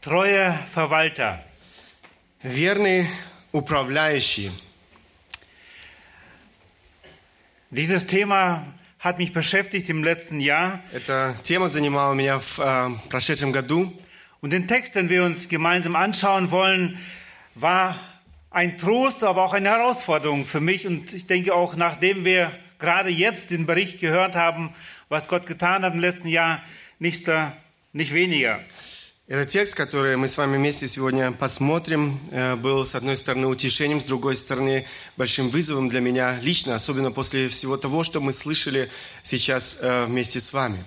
Treue Verwalter. Верный управляющий. Dieses Thema hat mich beschäftigt im letzten Jahr. Эта тема занимала меня в э, прошедшем году. Und den Text, den wir uns gemeinsam anschauen wollen, war ein Trost, aber auch eine Herausforderung für mich. Und ich denke auch, nachdem wir gerade jetzt den Bericht gehört haben, was Gott getan hat im letzten Jahr, nicht, da, nicht weniger. Этот текст, который мы с вами вместе сегодня посмотрим, э, был с одной стороны утешением, с другой стороны большим вызовом для меня лично, особенно после всего того, что мы слышали сейчас э, вместе с вами.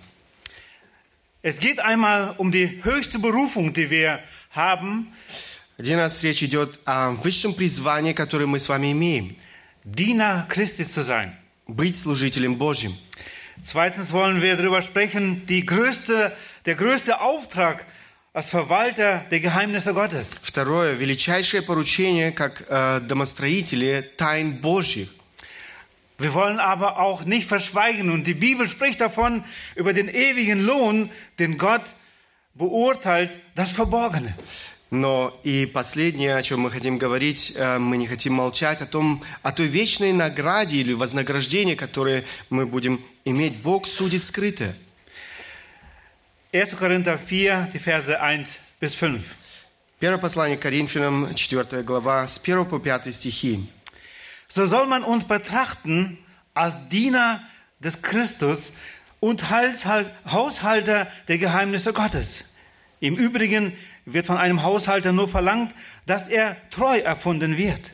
Es geht einmal um die höchste Berufung, die wir haben, Один раз речь идет о высшем призвании, которое мы с вами имеем. Diener Christi zu sein. Быть служителем Божьим. Zweitens wollen wir darüber sprechen, die größte, der größte Auftrag als Verwalter der Geheimnisse Gottes. Второе, величайшее поручение, как э, домостроители тайн Божьих. Wir wollen aber auch nicht verschweigen und die Bibel spricht davon über den ewigen Lohn, den Gott beurteilt, das Verborgene. Но и последнее, о чем мы хотим говорить, э, мы не хотим молчать о том, о той вечной награде или вознаграждении, которое мы будем иметь. Бог судит скрытое. 1. Korinther 4, die Verse 1 bis 5. Первое послание к Коринфянам, 4 глава, с 1 по 5 стихи. So soll man uns betrachten als Diener des Christus und Halshal- Haushalter der Geheimnisse Gottes. Im Übrigen wird von einem Haushalter nur verlangt, dass er treu erfunden wird.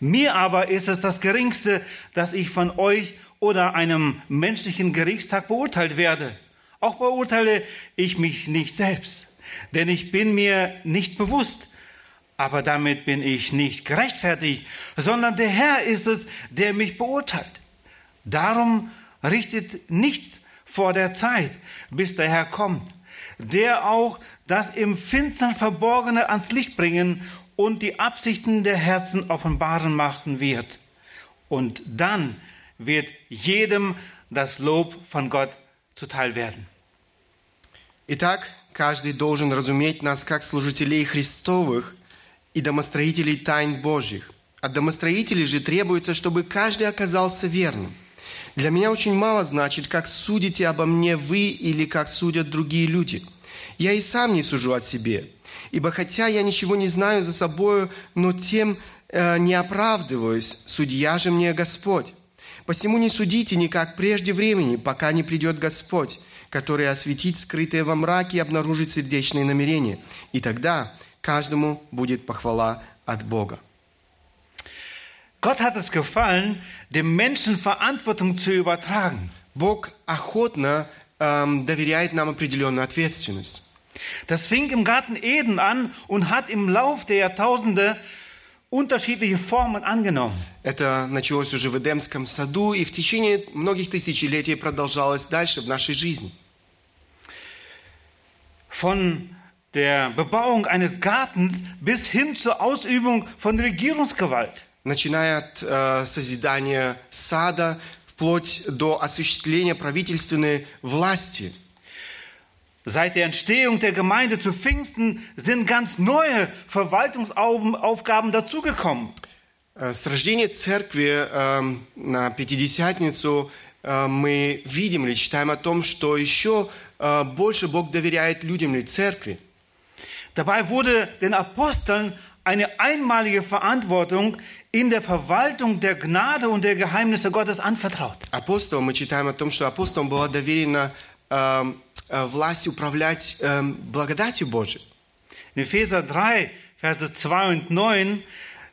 Mir aber ist es das Geringste, dass ich von euch oder einem menschlichen Gerichtstag beurteilt werde. Auch beurteile ich mich nicht selbst, denn ich bin mir nicht bewusst, aber damit bin ich nicht gerechtfertigt, sondern der Herr ist es, der mich beurteilt. Darum richtet nichts vor der Zeit, bis der Herr kommt, der auch das im Finstern Verborgene ans Licht bringen und die Absichten der Herzen offenbaren machen wird. Und dann wird jedem das Lob von Gott zuteil werden. Итак, каждый должен разуметь нас как служителей Христовых и домостроителей тайн Божьих. От домостроителей же требуется, чтобы каждый оказался верным. Для меня очень мало значит, как судите обо мне вы или как судят другие люди. Я и сам не сужу о себе. Ибо хотя я ничего не знаю за собою, но тем э, не оправдываюсь, судья же мне Господь. Посему не судите никак прежде времени, пока не придет Господь, который осветит скрытые во мраке и обнаружит сердечные намерения. И тогда каждому будет похвала от Бога. Gott hat es gefallen, dem Menschen Verantwortung zu übertragen. Бог охотно эм, доверяет нам определенную ответственность. Das fing im Garten Eden an und hat im Lauf der Jahrtausende unterschiedliche Formen angenommen. Это началось уже в Эдемском саду и в течение многих тысячелетий продолжалось дальше в нашей жизни. Von der Bebauung eines Gartens bis hin zur Ausübung von Regierungsgewalt. Начиная от э, созидания сада вплоть до осуществления правительственной власти. Seit der Entstehung der Gemeinde zu Pfingsten sind ganz neue Verwaltungsaufgaben dazugekommen. Э, С рождения церкви э, на Пятидесятницу э, мы видим или читаем о том, что еще э, больше Бог доверяет людям или церкви. Dabei wurde den Aposteln eine einmalige Verantwortung in der Verwaltung der Gnade und der Geheimnisse Gottes anvertraut. Апостолам мы читаем о том, что апостолам была доверена э, э, власть управлять э, благодатью Божией. In Epheser 3, Verse 2 und 9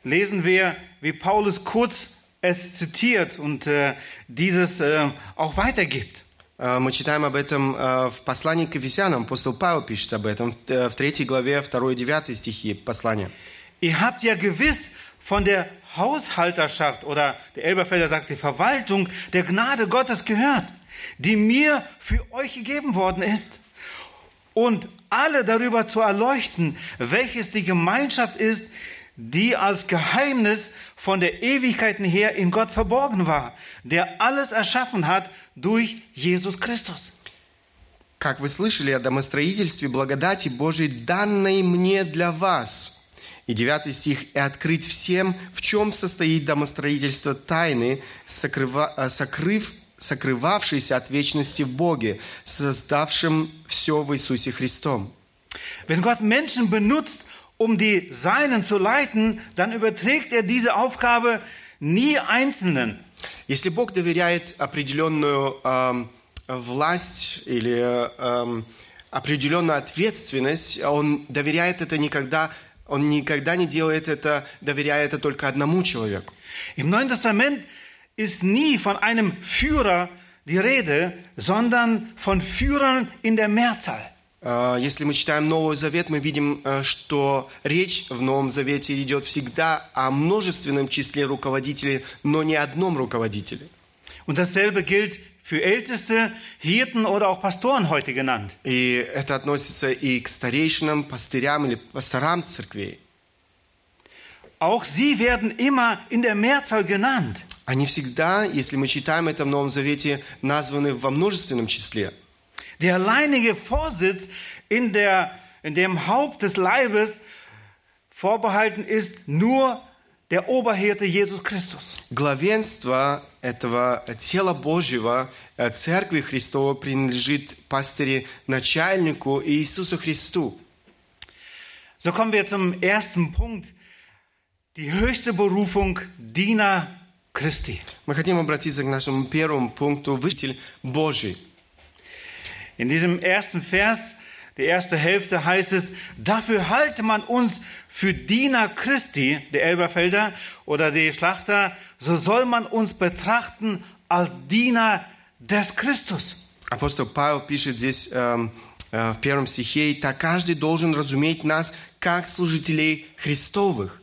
lesen wir, wie Paulus kurz es zitiert und äh, dieses äh, auch weitergibt. Э, Мы читаем об этом э, в послании к Ефесянам. Апостол Павел пишет об этом в э, в третьей главе 2 и 9 стихи послания. Ihr habt ja gewiss von der Haushalterschaft oder der Elberfelder sagt die Verwaltung der Gnade Gottes gehört, die mir für euch gegeben worden ist. Und alle darüber zu erleuchten, welches die Gemeinschaft ist, die als Geheimnis von der Ewigkeiten her in Gott verborgen war, der alles erschaffen hat durch Jesus Christus. как вы слышали о домостроительстве благодати Божией, данной мне для вас. И девятый стих. «И открыть всем, в чем состоит домостроительство тайны, сокрыва- э, сокрыв, сокрывавшейся от вечности в Боге, создавшем все в Иисусе Христом». Wenn Gott Menschen benutzt, um die Seinen zu leiten, dann überträgt er diese Aufgabe nie Einzelnen. Если Бог доверяет определенную эм, власть или эм, определенную ответственность, Он доверяет это никогда, Он никогда не делает это, доверяя это только одному человеку. Im Neuen Testament ist nie von einem Führer die Rede, sondern von Führern in der Mehrzahl. Э, Если мы читаем Новый Завет, мы видим, э, что речь в Новом Завете идет всегда о множественном числе руководителей, но не одном руководителе. Und dasselbe gilt für Älteste, Hirten oder auch Pastoren heute genannt. И это относится и к старейшинам, пастырям или пасторам церквей. Auch sie werden immer in der Mehrzahl genannt. Они всегда, если мы читаем это в Новом Завете, названы во множественном числе. Der alleinige Vorsitz in, der, in dem Haupt des Leibes vorbehalten ist nur der Oberhirte Jesus Christus. Главенство этого тела Божьего, э, Церкви Христова, принадлежит пастыре, начальнику Иисусу Христу. So kommen wir zum ersten Punkt. Die höchste Berufung Diener Christi. Мы хотим обратиться к нашему первому пункту «Вышитель Божий». In diesem ersten Vers, die erste Hälfte heißt es, dafür halte man uns für Diener Christi, der Elberfelder oder die Schlachter, so soll man uns betrachten als Diener des Christus. Апостол Павел пишет здесь эм, э, в первом стихе, «И так каждый должен разуметь нас, как служителей Христовых».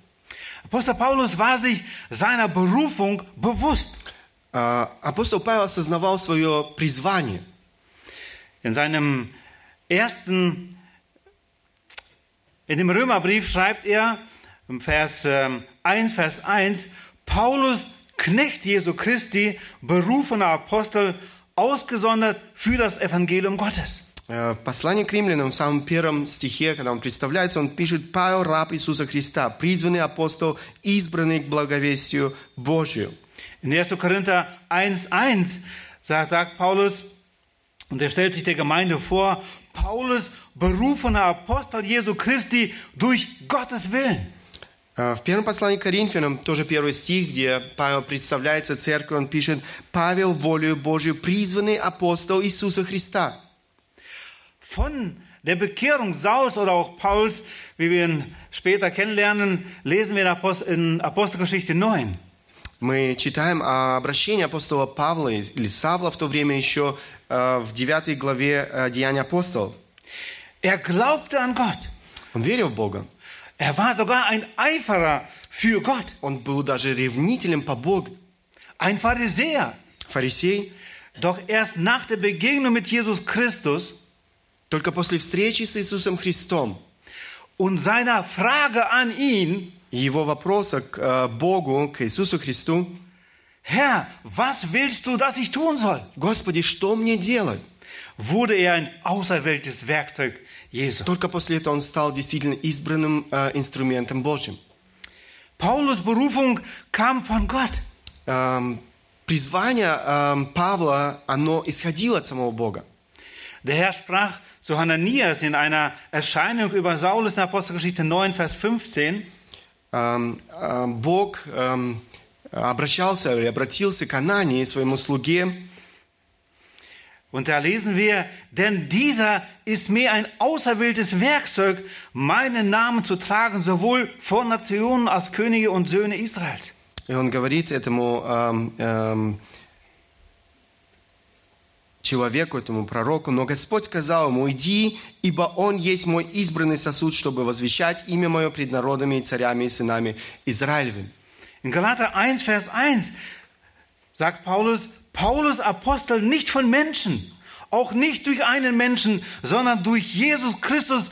Apostel Paulus war sich seiner Berufung bewusst. Э, Апостол Павел осознавал свое призвание. In seinem ersten, in dem Römerbrief schreibt er, im Vers ähm, 1, Vers 1, Paulus, Knecht Jesu Christi, berufener Apostel, ausgesondert für das Evangelium Gottes. Э, В послании к римлянам, в самом первом стихе, когда он представляется, он пишет «Павел, раб Иисуса Христа, призванный апостол, избранный к благовестию Божию». In 1. Korinther 1,1 sagt, sagt Paulus, und er stellt sich der Gemeinde vor, Paulus, berufener Apostel Jesu Christi durch Gottes Willen. Э, В первом послании к Коринфянам, тоже первый стих, где Павел представляется церкви, он пишет «Павел, волею Божию, призванный апостол Иисуса Христа». Von der Bekehrung Sauls oder auch Pauls, wie wir ihn später kennenlernen, lesen wir in, Apost in Apostelgeschichte 9. Мы читаем о обращении апостола Павла или Савла в то время еще э, в 9 главе э, Деяния апостолов. Er glaubte an Gott. Он верил в Бога. Er war sogar ein Eiferer für Gott, Он был даже ревнителем по Богу. ein Pharisäer. Фарисей. Doch erst nach der Begegnung mit Jesus Christus Только после встречи с Иисусом Христом und seiner Frage an ihn, его вопроса к э, Богу, к Иисусу Христу, Herr, was willst du, dass ich tun soll? «Господи, что мне делать?» Wurde er ein auserwähltes Werkzeug Jesu. Только после этого он стал действительно избранным э, инструментом Божьим. Paulus Berufung kam von Gott. Эм, призвание эм, Павла, оно исходило от самого Бога. Der Herr sprach zu Hananias in einer Erscheinung über Saulus in Apostelgeschichte 9, Vers 15. Эм, э, Бог эм, обращался или обратился к Анании, своему слуге, Und da lesen wir, denn dieser ist mir ein auserwähltes Werkzeug, meinen Namen zu tragen, sowohl vor Nationen als Könige und Söhne Israels. и он говорит этому эм, эм, человеку, этому пророку, но Господь сказал ему, иди, ибо он есть мой избранный сосуд, чтобы возвещать имя мое пред народами и царями и сынами Израилевым. In Galater 1, Vers 1 sagt Paulus, Paulus Apostel nicht von Menschen, auch nicht durch einen Menschen, sondern durch Jesus Christus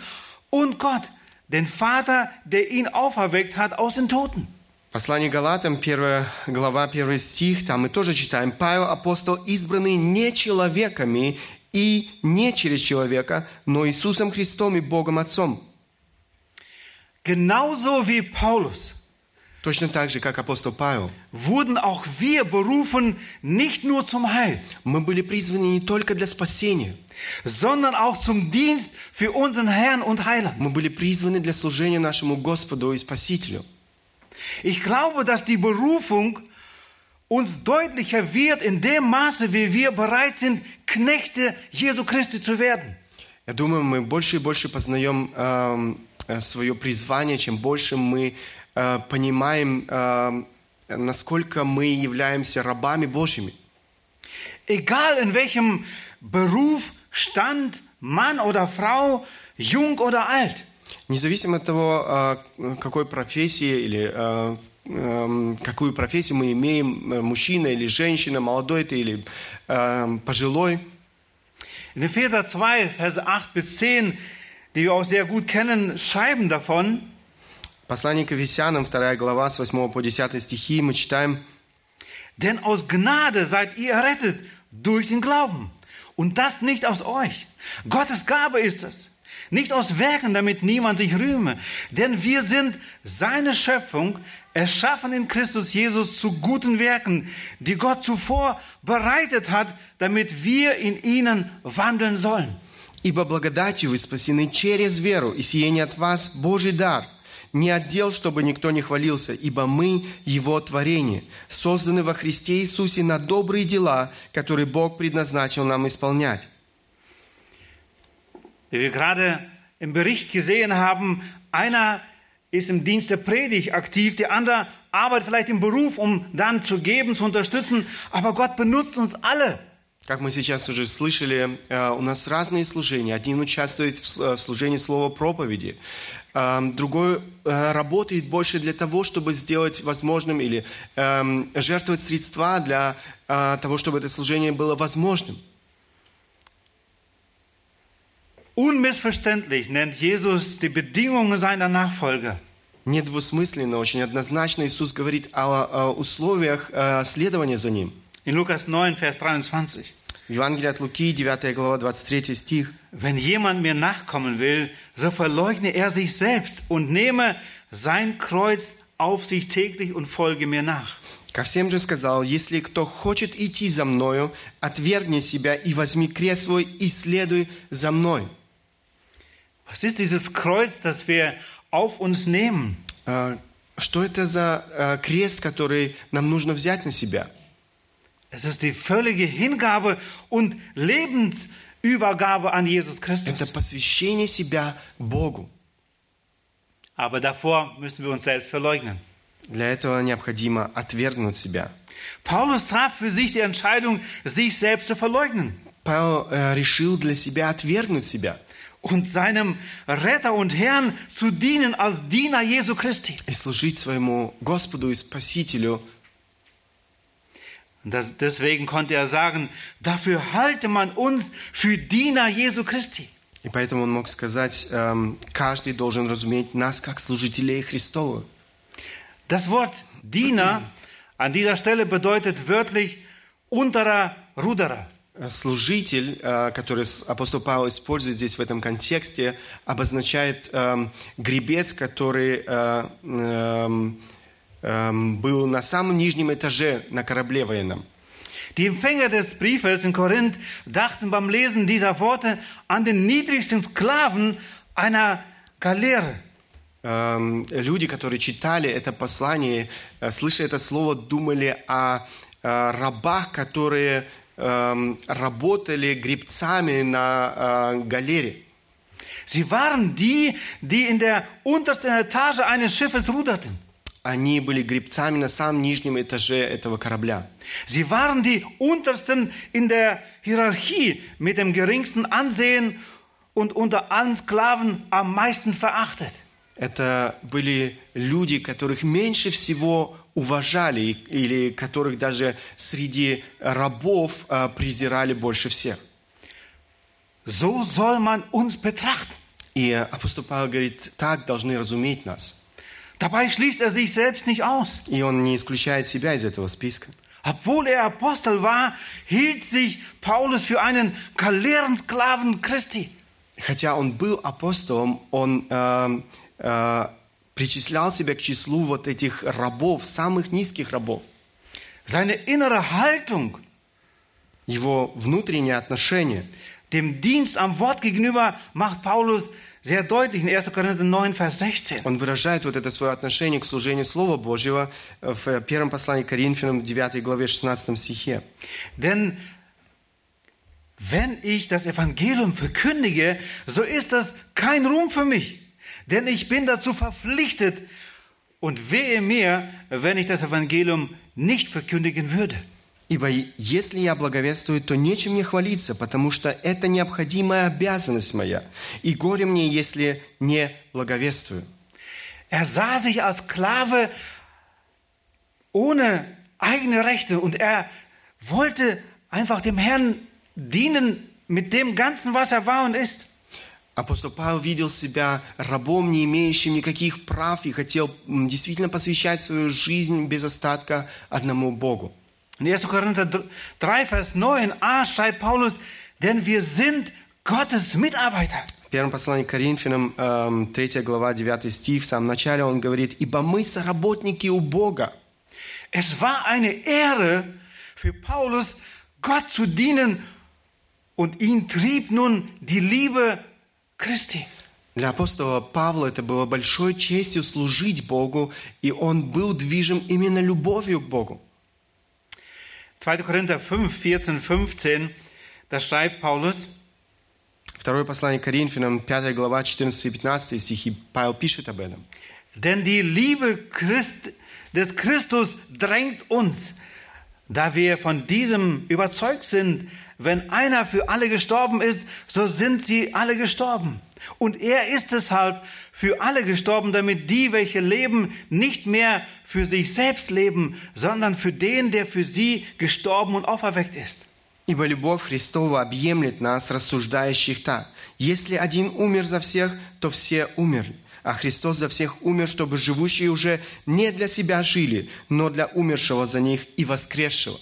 und Gott, den Vater, der ihn auferweckt hat aus den Toten. Послание Галатам, первая глава, первый стих, там мы тоже читаем, Павел, апостол, избранный не человеками и не через человека, но Иисусом Христом и Богом Отцом. Genauso wie Paulus Точно так же, как апостол Павел. wurden auch wir berufen, nicht nur zum Heil, Мы были призваны не только для спасения, sondern auch zum Dienst für unseren Herrn und Heiland. мы были призваны для служения нашему Господу и Спасителю. Ich glaube, dass die Berufung uns deutlicher wird in dem Maße, wie wir bereit sind, Knechte Jesu Christi zu werden. Я думаю, мы больше и больше познаем эм, э, свое призвание, чем больше мы э, понимаем, эм, насколько мы являемся рабами Божьими. Egal in welchem Beruf, Stand, Mann oder Frau, jung oder alt. Независимо от того, э, какой профессии или э, эм, какую профессию мы имеем, э, мужчина или женщина, молодой ты или эм, пожилой. In Epheser 2, Verse 8 bis 10, die wir auch sehr gut kennen, schreiben davon, Послание к Ефесянам, 2 глава, с 8 по 10 стихи, мы читаем, Denn aus Gnade seid ihr errettet durch den Glauben. Und das nicht aus euch. Gottes Gabe ist es. Nicht aus Werken, damit niemand sich rühme. Denn wir sind seine Schöpfung, erschaffen in Christus Jesus zu guten Werken, die Gott zuvor bereitet hat, damit wir in ihnen wandeln sollen. «Ибо благодатью вы спасены через веру, и сие не от вас Божий дар, не от дел, чтобы никто не хвалился, ибо мы Его творение, созданы во Христе Иисусе на добрые дела, которые Бог предназначил нам исполнять». Wie wir gerade im Bericht gesehen haben, einer ist im Dienst der Predigt aktiv, der andere arbeitet vielleicht im Beruf, um dann zu geben, zu unterstützen, aber Gott benutzt uns alle. Как мы сейчас уже слышали, э, у нас разные служения. Один участвует в служении слова проповеди, э, другой э, работает больше для того, чтобы сделать возможным или эм, жертвовать средства для того, чтобы это служение было возможным. Unmissverständlich nennt Jesus die Bedingungen seiner Nachfolger. Недвусмысленно, очень однозначно Иисус говорит о, о условиях э, следования за Ним. In Lukas 9, Vers 23. В Евангелии от Луки, 9 глава, 23 стих. Wenn jemand mir nachkommen will, so verleugne er sich selbst und nehme sein Kreuz auf sich täglich und folge mir nach. Ко всем же сказал, если кто хочет идти за Мною, отвергни себя и возьми крест свой и следуй за Мной. Was ist dieses Kreuz, das wir auf uns nehmen? Э, Что это за э, крест, который нам нужно взять на себя? Es ist die völlige Hingabe und Lebensübergabe an Jesus Это Christus. посвящение себя Богу. Aber davor müssen wir uns selbst verleugnen. Для этого необходимо отвергнуть себя. Paulus traf für sich die Entscheidung, sich selbst zu verleugnen Павел э, решил для себя отвергнуть себя und seinem Retter und Herrn zu dienen als Diener Jesu Christi. и служить своему Господу и Спасителю. Und das, deswegen konnte er sagen, dafür halte man uns für Diener Jesu Christi. И поэтому он мог сказать, эм, каждый должен разуметь нас как служителей Христовых. Das Wort Diener an dieser Stelle bedeutet wörtlich unterer Ruderer. Служитель, э, который апостол Павел использует здесь в этом контексте, обозначает эм, гребец, который э, эм, эм, был на самом нижнем этаже на корабле военном. Die Empfänger des Briefes in Korinth dachten beim Lesen dieser Worte an den niedrigsten Sklaven einer Galeere. Люди, которые читали это послание, э, слыша это слово, думали о э, рабах, которые работали гребцами на э, галере. Sie waren die, die in der untersten Etage eines Schiffes ruderten. Они были гребцами на самом нижнем этаже этого корабля. Sie waren die untersten in der Hierarchie mit dem geringsten Ansehen und unter allen Sklaven am meisten verachtet. Это были люди, которых меньше всего уважали, или которых даже среди рабов э, презирали больше всех. So soll man uns betrachten. И апостол Павел говорит, так должны разуметь нас. Dabei schließt er sich selbst nicht aus. И он не исключает себя из этого списка. Obwohl er Apostel war, hielt sich Paulus für einen Galeerensklaven Christi. Хотя он был апостолом, он э, э, причислял себя к числу вот этих рабов, самых низких рабов. Seine innere Haltung Его внутреннее отношение dem Dienst am Wort gegenüber macht Paulus sehr deutlich in 1. Korinther 9, Vers 16. Он выражает вот это свое отношение к служению Слова Божьего в первом послании к Коринфянам, 9 главе, 16 стихе. Denn wenn ich das Evangelium verkündige, so ist das kein Ruhm für mich. Denn ich bin dazu verpflichtet und wehe mir, wenn ich das Evangelium nicht verkündigen würde. Ибо если я благовествую, то нечем мне хвалиться, потому что это необходимая обязанность моя. И горе мне, если не благовествую. Er sah sich als Sklave ohne eigene Rechte und er wollte einfach dem Herrn dienen mit dem Ganzen, was er war und ist. Апостол Павел видел себя рабом, не имеющим никаких прав, и хотел действительно посвящать свою жизнь без остатка одному Богу. In 1. Korinther 3, Vers 9a schreibt Paulus, denn wir sind Gottes Mitarbeiter. В первом послании к Коринфянам, эм, 3 глава, 9 стих, в самом начале он говорит, «Ибо мы соработники у Бога». Es war eine Ehre für Paulus, Gott zu dienen und ihn trieb nun die Liebe Christi. Для апостола Павла это было большой честью служить Богу, и он был движим именно любовью к Богу. 2. Korinther 5, 14, 15, da schreibt Paulus, Второе послание Коринфянам, 5 глава, 14 и 15 стихи, Павел пишет об этом. denn die Liebe Christ, des Christus drängt uns, da wir von diesem überzeugt sind, wenn einer für alle gestorben ist, so sind sie alle gestorben. Und er ist deshalb für alle gestorben, damit die, welche leben, nicht mehr für sich selbst leben, sondern für den, der für sie gestorben und auferweckt ist. Ибо любовь Христова объемлет нас, рассуждающих так. Если один умер за всех, то все умерли. А Христос за всех умер, чтобы живущие уже не для себя жили, но для умершего за них и воскресшего.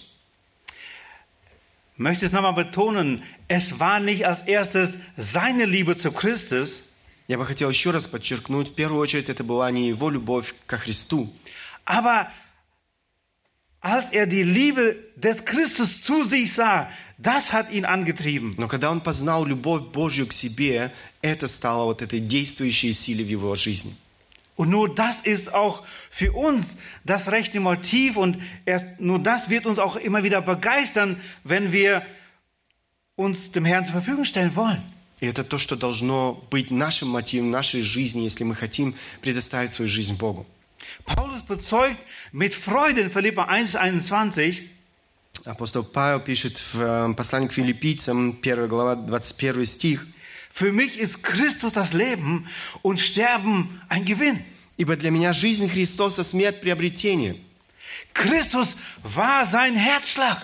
Ich möchte es nochmal betonen, es war nicht als erstes seine Liebe zu Christus, Я бы хотел еще раз подчеркнуть, в первую очередь это была не его любовь ко Христу, Aber als er die Liebe des Christus zu sich sah, das hat ihn angetrieben. но когда он познал любовь Божью к себе, это стало вот этой действующей силой в его жизни. Und nur das ist auch für uns das rechte Motiv und erst nur das wird uns auch immer wieder begeistern, wenn wir uns dem Herrn zur Verfügung stellen wollen. И это то, что должно быть нашим мотивом нашей жизни, если мы хотим предоставить свою жизнь Богу. Paulus bezeugt mit Freude in Philippa 1,21, Апостол Павел пишет в э, послании к филиппийцам, 1 глава, 21 стих. für mich ist Christus das Leben und Sterben ein Gewinn. «Ибо для меня жизнь Христос, а смерть приобретение». Christus war sein Herzschlag.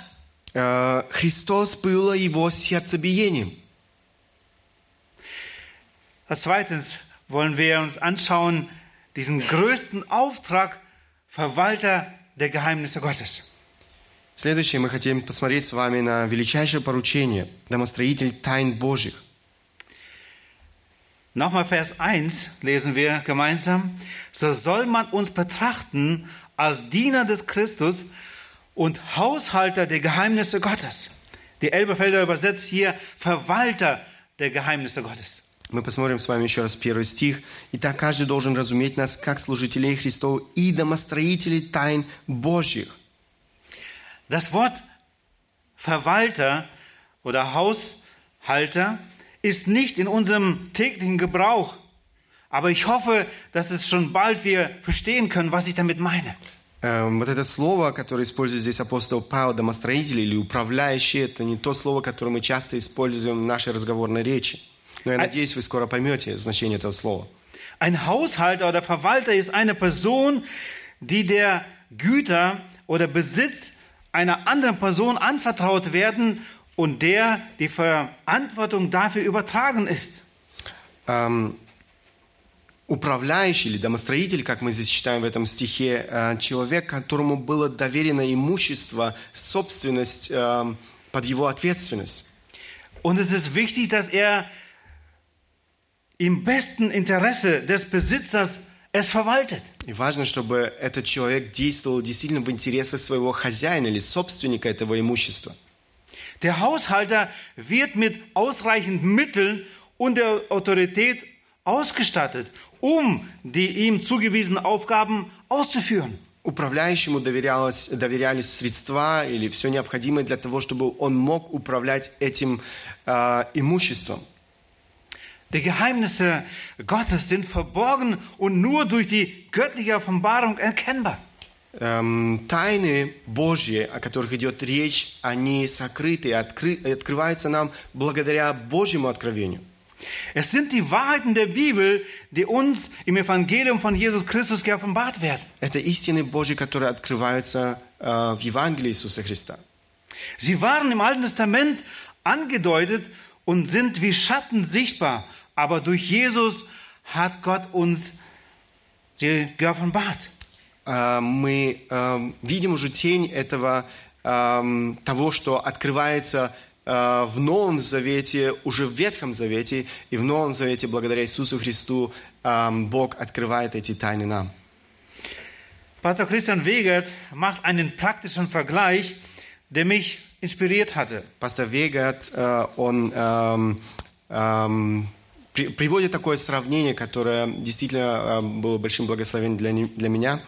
Э, Христос было его сердцебиением. Als zweites wollen wir uns anschauen, diesen größten Auftrag, Verwalter der Geheimnisse Gottes. Следующее мы хотим посмотреть с вами на величайшее поручение – домостроитель тайн Божьих. Nochmal Vers 1 lesen wir gemeinsam. So soll man uns betrachten als Diener des Christus und Haushalter der Geheimnisse Gottes. Die Elberfelder übersetzt hier Verwalter der Geheimnisse Gottes. Мы посмотрим с вами еще раз первый стих. «Итак, каждый должен разуметь нас как служителей Христов и домостроителей тайн Божьих». Das Wort Verwalter oder Haushalter ist nicht in unserem täglichen Gebrauch. Aber ich hoffe, dass es schon bald wir verstehen können, was ich damit meine. Эм, Вот это слово, которое использует здесь апостол Павел, домостроитель или управляющий, это не то слово, которое мы часто используем в нашей разговорной речи. Но я А- надеюсь, вы скоро поймете значение этого слова. Ein Haushalter oder Verwalter ist eine Person, die der Güter oder Besitz einer anderen Person anvertraut werden und der die Verantwortung dafür übertragen ist. Эм, Управляющий или домостроитель, как мы здесь читаем в этом стихе, э, человек, которому было доверено имущество, собственность э, под его ответственность. Und es ist wichtig, dass er im besten Interesse des Besitzers es verwaltet. И важно, чтобы этот человек действовал действительно в интересах своего хозяина или собственника этого имущества. Der Haushalter wird mit ausreichend Mitteln und der Autorität ausgestattet, um die ihm zugewiesenen Aufgaben auszuführen. Управляющему доверялось, доверялись средства или все необходимое для того, чтобы он мог управлять этим э, имуществом. Die Geheimnisse Gottes sind verborgen und nur durch die göttliche Offenbarung erkennbar. Эм, тайны Божьи, о которых идет речь, они сокрыты и, откры- и открываются нам благодаря Божьему откровению. Es sind die Wahrheiten der Bibel, die uns im Evangelium von Jesus Christus geoffenbart werden. Это истины Божьи, которые открываются э, в Евангелии Иисуса Христа. Sie waren im Alten Testament angedeutet und sind wie Schatten sichtbar, aber durch Jesus hat Gott uns sie geoffenbart. Э, мы э, видим уже тень этого, э, того, что открывается в Новом Завете, уже в Ветхом Завете, и в Новом Завете, благодаря Иисусу Христу, Бог открывает эти тайны нам. Pastor Christian Wegert macht einen praktischen Vergleich, der mich inspiriert hatte. Пастор э, он эм, при- приводит такое сравнение, которое действительно было большим благословением для, для меня.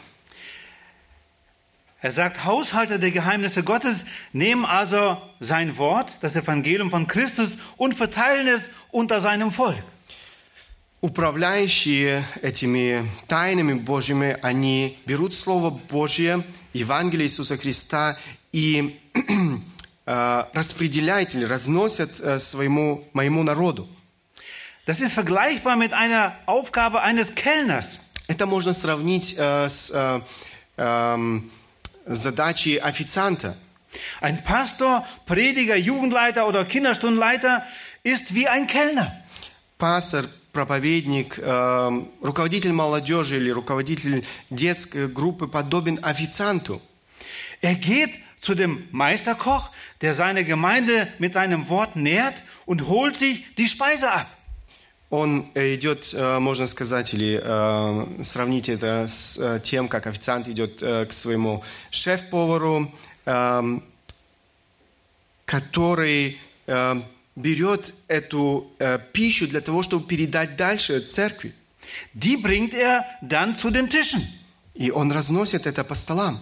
Er sagt, Haushalter der Geheimnisse Gottes nehmen also sein Wort, das Evangelium von Christus, und verteilen es unter seinem Volk. Управляющие этими тайнами Божьими, они берут Слово Божье, Евангелие Иисуса Христа и э, распределяют или разносят э, своему, моему народу. Das ist vergleichbar mit einer Aufgabe eines Kellners. Это можно сравнить э, с э, эм, задачей официанта. Ein Pastor, Prediger, Jugendleiter oder Kinderstundenleiter ist wie ein Kellner. Пастор, проповедник, эм, руководитель молодежи или руководитель детской группы подобен официанту. Er geht zu dem Meisterkoch, der seine Gemeinde mit seinem Wort nährt und holt sich die Speise ab. Он э, идет, э, можно сказать, или э, сравнить это с тем, как официант идет к своему шеф-повару, эм, который берет эту пищу для того, чтобы передать дальше церкви. Die bringt er dann zu den Tischen. И он разносит это по столам.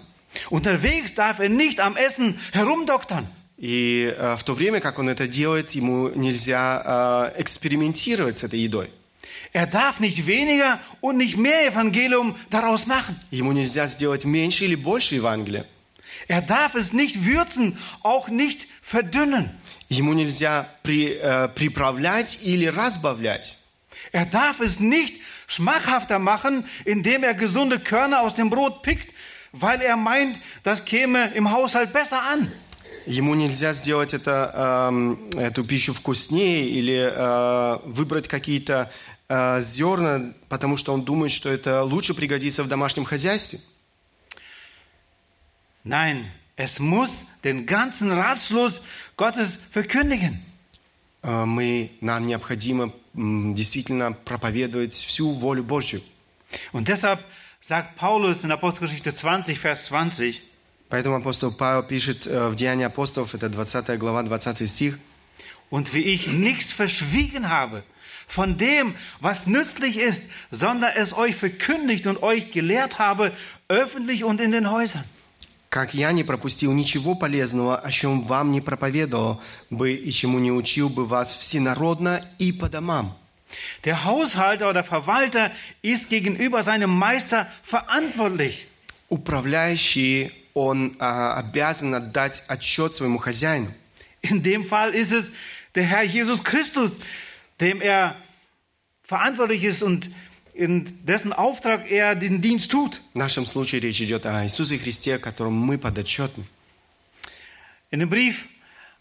Unterwegs darf er nicht am Essen herumdoktern. И э, в то время, как он это делает, ему нельзя э, экспериментировать с этой едой. Er darf nicht weniger und nicht mehr Evangelium daraus machen. Ему нельзя сделать меньше или больше Евангелия. Er darf es nicht würzen, auch nicht verdünnen. Ему нельзя при- э, приправлять или разбавлять. Er darf es nicht schmackhafter machen, indem er gesunde Körner aus dem Brot pickt, weil er meint, das käme im Haushalt besser an. Ему нельзя сделать это, эм, эту пищу вкуснее или э, выбрать какие-то э, зерна, потому что он думает, что это лучше пригодится в домашнем хозяйстве. Nein, es muss den ganzen Ratschluss Gottes verkündigen. Э, мы, нам необходимо действительно проповедовать всю волю Божью. Und deshalb sagt Paulus in Apostelgeschichte 20, Vers 20, Поэтому апостол Павел пишет э, в Деянии апостолов, это 20 глава, 20 стих, Und wie ich nichts verschwiegen habe von dem, was nützlich ist, sondern es euch verkündigt und euch gelehrt habe, öffentlich und in den Häusern. «Как я не пропустил ничего полезного, о чем вам не проповедовал бы и чему не учил бы вас всенародно и по домам». Der Haushalter oder Verwalter ist gegenüber seinem Meister verantwortlich. Управляющий, он а, обязан отдать отчет своему хозяину. In dem Fall ist es der Herr Jesus Christus, dem er verantwortlich ist und in dessen Auftrag er diesen Dienst tut. В нашем случае речь идет о Иисусе Христе, которому мы подотчетны. In dem Brief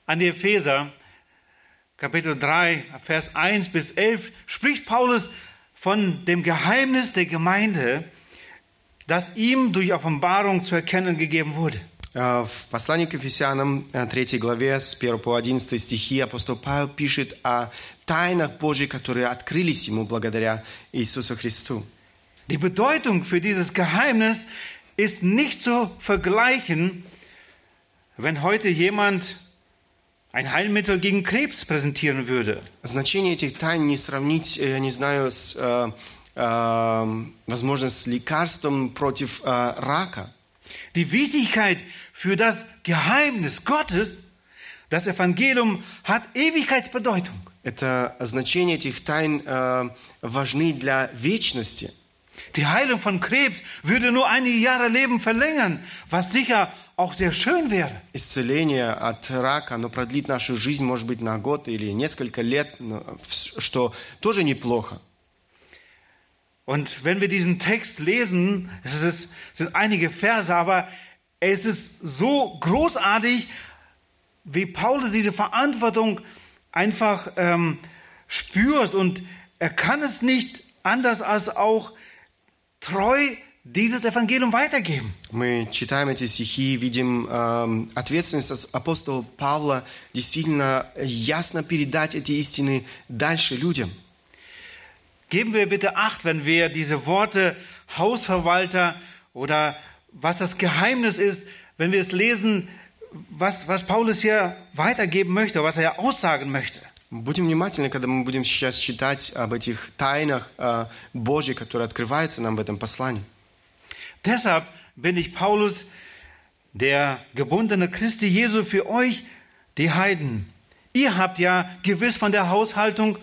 an die Epheser, Kapitel 3, Vers 1 bis 11, spricht Paulus von dem Geheimnis der Gemeinde, das ihm durch Offenbarung zu erkennen gegeben wurde. Э, В послании к Ефесянам, э, 3 главе, с 1 по 11 стихи, апостол Павел пишет о тайнах Божьих, которые открылись ему благодаря Иисусу Христу. Die Bedeutung für dieses Geheimnis ist nicht zu vergleichen, wenn heute jemand ein Heilmittel gegen Krebs präsentieren würde. Значение этих тайн не сравнить, э, я не знаю, с, э, э, возможно, с лекарством против э, рака. Die Wichtigkeit für das Geheimnis Gottes, das Evangelium hat Ewigkeitsbedeutung. Это значение этих тайн э, важны для вечности. Die Heilung von Krebs würde nur einige Jahre Leben verlängern, was sicher auch sehr schön wäre. Исцеление от рака, оно продлит нашу жизнь, может быть, на год или несколько лет, что тоже неплохо. Und wenn wir diesen Text lesen, es ist, sind einige Verse, aber es ist so großartig, wie Paulus diese Verantwortung einfach ähm, spürt und er kann es nicht anders als auch treu dieses Evangelium weitergeben. Мы читаем эти стихи, видим эм, ответственность ас- апостола Павла действительно ясно передать эти истины дальше людям. Geben wir bitte Acht, wenn wir diese Worte Hausverwalter oder was das Geheimnis ist, wenn wir es lesen, was, was Paulus hier weitergeben möchte, was er aussagen möchte. Будем внимательны, когда мы будем сейчас читать об этих тайнах э, Божьих, которые открываются нам в этом послании. Deshalb bin ich Paulus, der gebundene Christi Jesu für euch, die Heiden. Ihr habt ja gewiss von der Haushaltung,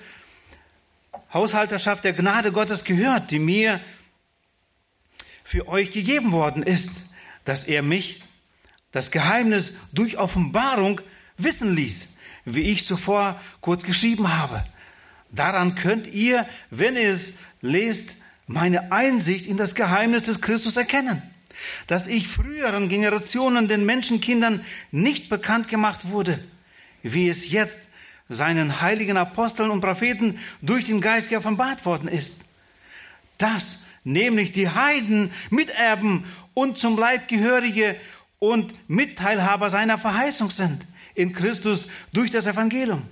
Haushalterschaft der Gnade Gottes gehört, die mir für euch gegeben worden ist, dass er mich das Geheimnis durch Offenbarung wissen ließ, wie ich zuvor kurz geschrieben habe. Daran könnt ihr, wenn ihr es lest, meine Einsicht in das Geheimnis des Christus erkennen, dass ich früheren Generationen den Menschenkindern nicht bekannt gemacht wurde, wie es jetzt seinen heiligen Aposteln und Propheten durch den Geist geoffenbart worden ist. Dass nämlich die Heiden Miterben und zum Leib gehörige und Mitteilhaber seiner Verheißung sind in Christus durch das Evangelium,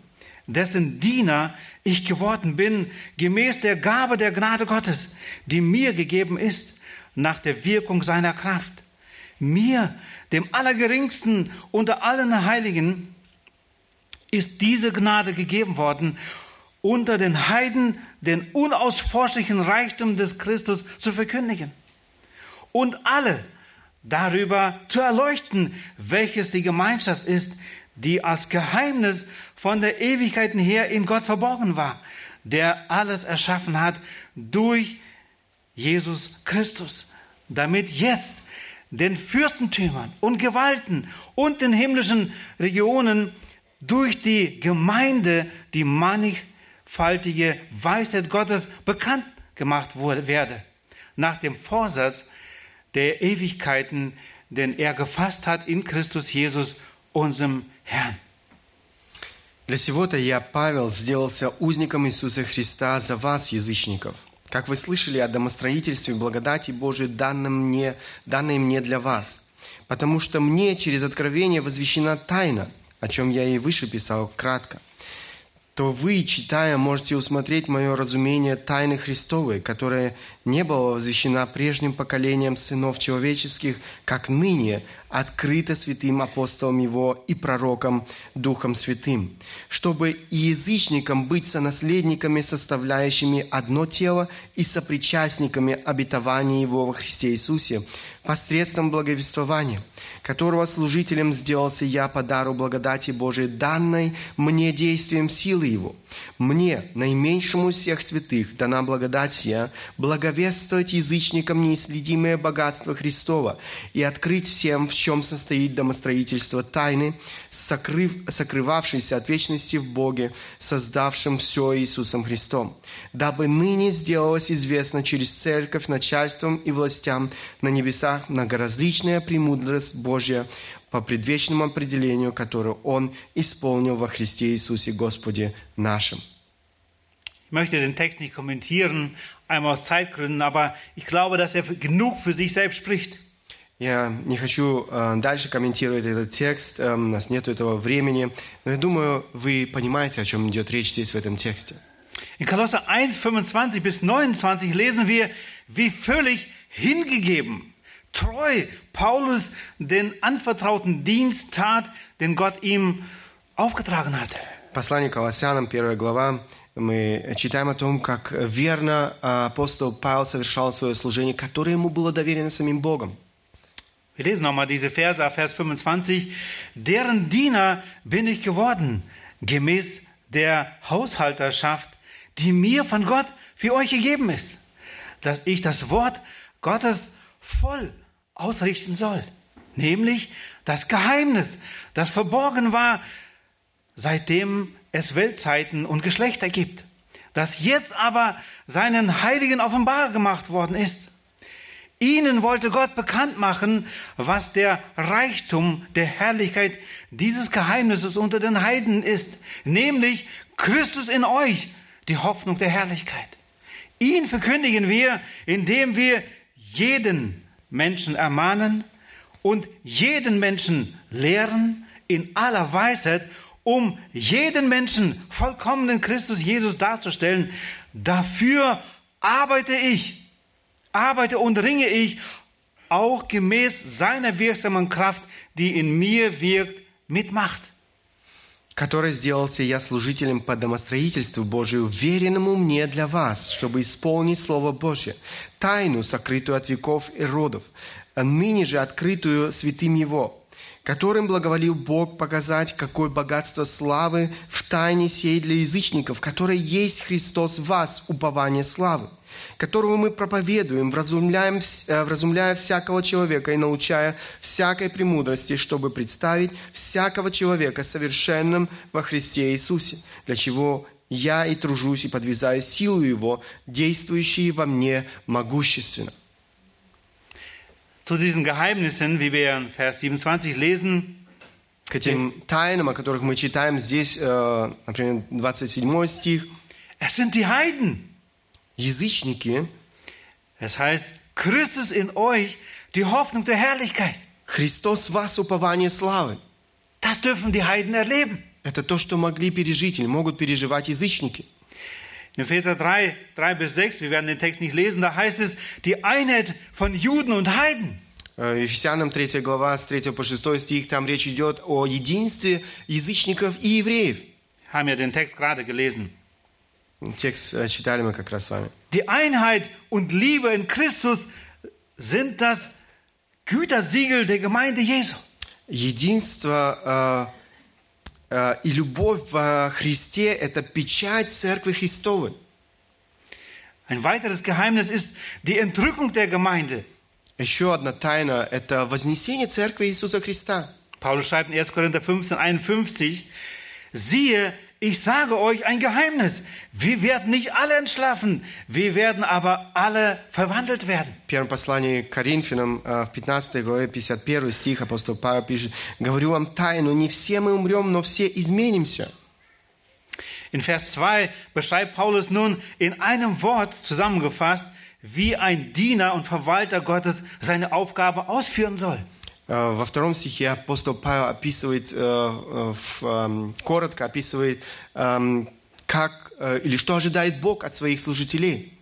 dessen Diener ich geworden bin, gemäß der Gabe der Gnade Gottes, die mir gegeben ist, nach der Wirkung seiner Kraft. Mir, dem Allergeringsten unter allen Heiligen, ist diese Gnade gegeben worden, unter den Heiden den unausforschlichen Reichtum des Christus zu verkündigen und alle darüber zu erleuchten, welches die Gemeinschaft ist, die als Geheimnis von der Ewigkeiten her in Gott verborgen war, der alles erschaffen hat durch Jesus Christus, damit jetzt den Fürstentümern und Gewalten und den himmlischen Regionen durch die Gemeinde die mannigfaltige Weisheit Gottes bekannt gemacht wurde, werde, nach dem Vorsatz der Ewigkeiten, den er gefasst hat in Christus Jesus, unserem Herrn. Для сего-то я, Павел, сделался узником Иисуса Христа за вас, язычников. Как вы слышали о домостроительстве благодати Божией, данном мне, данной мне для вас. Потому что мне через откровение возвещена тайна, о чем я и выше писал кратко. То вы, читая, можете усмотреть мое разумение тайны Христовой, которая не была возвещена прежним поколением сынов человеческих, как ныне открыто святым апостолом его и пророком Духом Святым, чтобы и язычникам быть сонаследниками, составляющими одно тело и сопричастниками обетования его во Христе Иисусе, посредством благовествования, которого служителем сделался я по дару благодати Божией, данной мне действием силы Его. Мне, наименьшему из всех святых, дана благодать сия, благовествовать язычникам неисследимое богатство Христова и открыть всем, в чем состоит домостроительство тайны, сокрыв, сокрывавшейся от вечности в Боге, создавшем все Иисусом Христом, дабы ныне сделалось известно через церковь начальством и властям на небесах многоразличная премудрость Божья по предвечному определению, которое Он исполнил во Христе Иисусе Господе нашим. Ich möchte den Text nicht kommentieren, einmal aus Zeitgründen, aber ich glaube, dass er genug für sich selbst spricht. Я не хочу э, дальше комментировать этот текст, э, у нас нет этого времени, но я думаю, вы понимаете, о чем идет речь здесь в этом тексте. In Kolosser 1, 25 bis 29 lesen wir, wie völlig hingegeben, treu Paulus den anvertrauten Dienst tat, den Gott ihm aufgetragen hatte. Послание Колоссянам, первая глава, мы читаем о том, как верно э, апостол Павел совершал свое служение, которое ему было доверено самим Богом. Wir lesen nochmal diese Verse, ab Vers 25. Deren Diener bin ich geworden, gemäß der Haushalterschaft, die mir von Gott für euch gegeben ist, dass ich das Wort Gottes voll ausrichten soll. Nämlich das Geheimnis, das verborgen war, seitdem es Weltzeiten und Geschlechter gibt, das jetzt aber seinen Heiligen offenbar gemacht worden ist. Ihnen wollte Gott bekannt machen, was der Reichtum der Herrlichkeit dieses Geheimnisses unter den Heiden ist, nämlich Christus in euch, die Hoffnung der Herrlichkeit. Ihn verkündigen wir, indem wir jeden Menschen ermahnen und jeden Menschen lehren in aller Weisheit, um jeden Menschen vollkommen in Christus Jesus darzustellen. Dafür arbeite ich arbeite und ringe ich auch gemäß seiner wirksamen Kraft, die in mir wirkt, mit Macht. Который сделался я служителем по домостроительству Божию, веренному мне для вас, чтобы исполнить Слово Божье, тайну, сокрытую от веков и родов, ныне же открытую святым Его, которым благоволил Бог показать, какое богатство славы в тайне сей для язычников, которое есть Христос в вас, упование славы которого мы проповедуем, вразумляем, э, вразумляя всякого человека и научая всякой премудрости, чтобы представить всякого человека совершенным во Христе Иисусе, для чего я и тружусь и подвязаю силу Его, действующие во мне могущественно. Zu diesen Geheimnissen, wie wir in Vers 27 lesen, К этим тайнам, о которых мы читаем здесь, э, например, 27 стих, es sind die Heiden. язычники, Es heißt, Christus in euch, die Hoffnung der Herrlichkeit. Христос в вас упование славы. Das dürfen die Heiden erleben. Это то, что могли пережить или могут переживать язычники. In Epheser 3, 3 bis 6, wir werden den Text nicht lesen, da heißt es, die Einheit von Juden und Heiden. Э, Ефесянам 3 глава, с 3 по 6 стих, там речь идет о единстве язычников и евреев. Haben wir den Text gerade gelesen. Текст э, читали мы как раз с вами. Die Einheit und Liebe in Christus sind das Gütersiegel der Gemeinde Jesu. Единство э, э, и любовь во Христе – это печать Церкви Христовой. Ein weiteres Geheimnis ist die Entrückung der Gemeinde. Еще одна тайна – это вознесение Церкви Иисуса Христа. Paulus schreibt in 1. Korinther 15, 51, siehe, ich sage euch ein Geheimnis. Wir werden nicht alle entschlafen, wir werden aber alle verwandelt werden. В первом послании к Коринфянам, э, в 15 главе, 51 стих, апостол Павел пишет, «Говорю вам тайну, не все мы умрем, но все изменимся». In Vers 2 beschreibt Paulus nun in einem Wort zusammengefasst, wie ein Diener und Verwalter Gottes seine Aufgabe ausführen soll. Э, Во втором стихе апостол Павел описывает, э, э, эм, коротко описывает, эм, как или что ожидает Бог от своих служителей.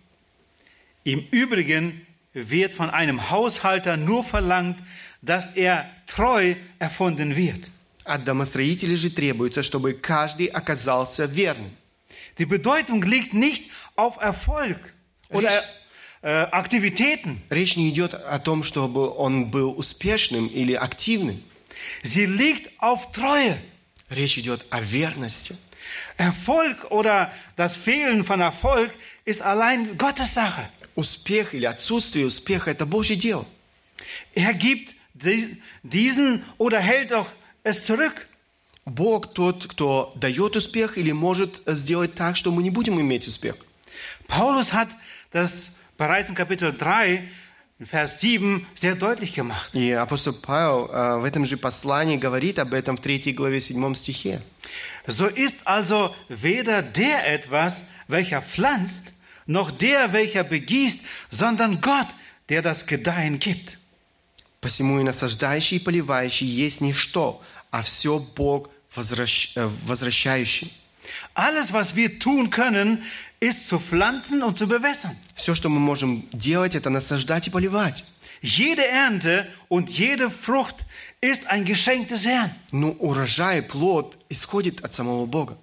Im Übrigen wird von einem Haushalter nur verlangt, dass er treu erfunden wird. От домостроителей же требуется, чтобы каждый оказался верным. Die Bedeutung liegt nicht auf Erfolg oder äh, Aktivitäten. Речь не идет о том, чтобы он был успешным или активным. Sie liegt auf Treue. Речь идет о верности. Erfolg oder das Fehlen von Erfolg ist allein Gottes Sache. Успех или отсутствие успеха – это Божье дело. Er gibt die- diesen oder hält doch es zurück. Бог тот, кто дает успех или может сделать так, что мы не будем иметь успех. Paulus hat das bereits in Kapitel 3, in Vers 7 sehr deutlich gemacht. И апостол Павел э, в этом же послании говорит об этом в 3 главе 7 стихе. So ist also weder der etwas, welcher pflanzt, noch der, welcher begießt, sondern Gott, der das Gedeihen gibt. Посему и насаждающий, и поливающий есть ничто, а все Бог возвращ- э, возвращающий. Alles, was wir tun können, ist zu pflanzen und zu bewässern. Все, что мы можем делать, это насаждать и поливать. Jede Ernte und jede Frucht ist ein Geschenk des Herrn. Но урожай, плод исходит от самого Бога.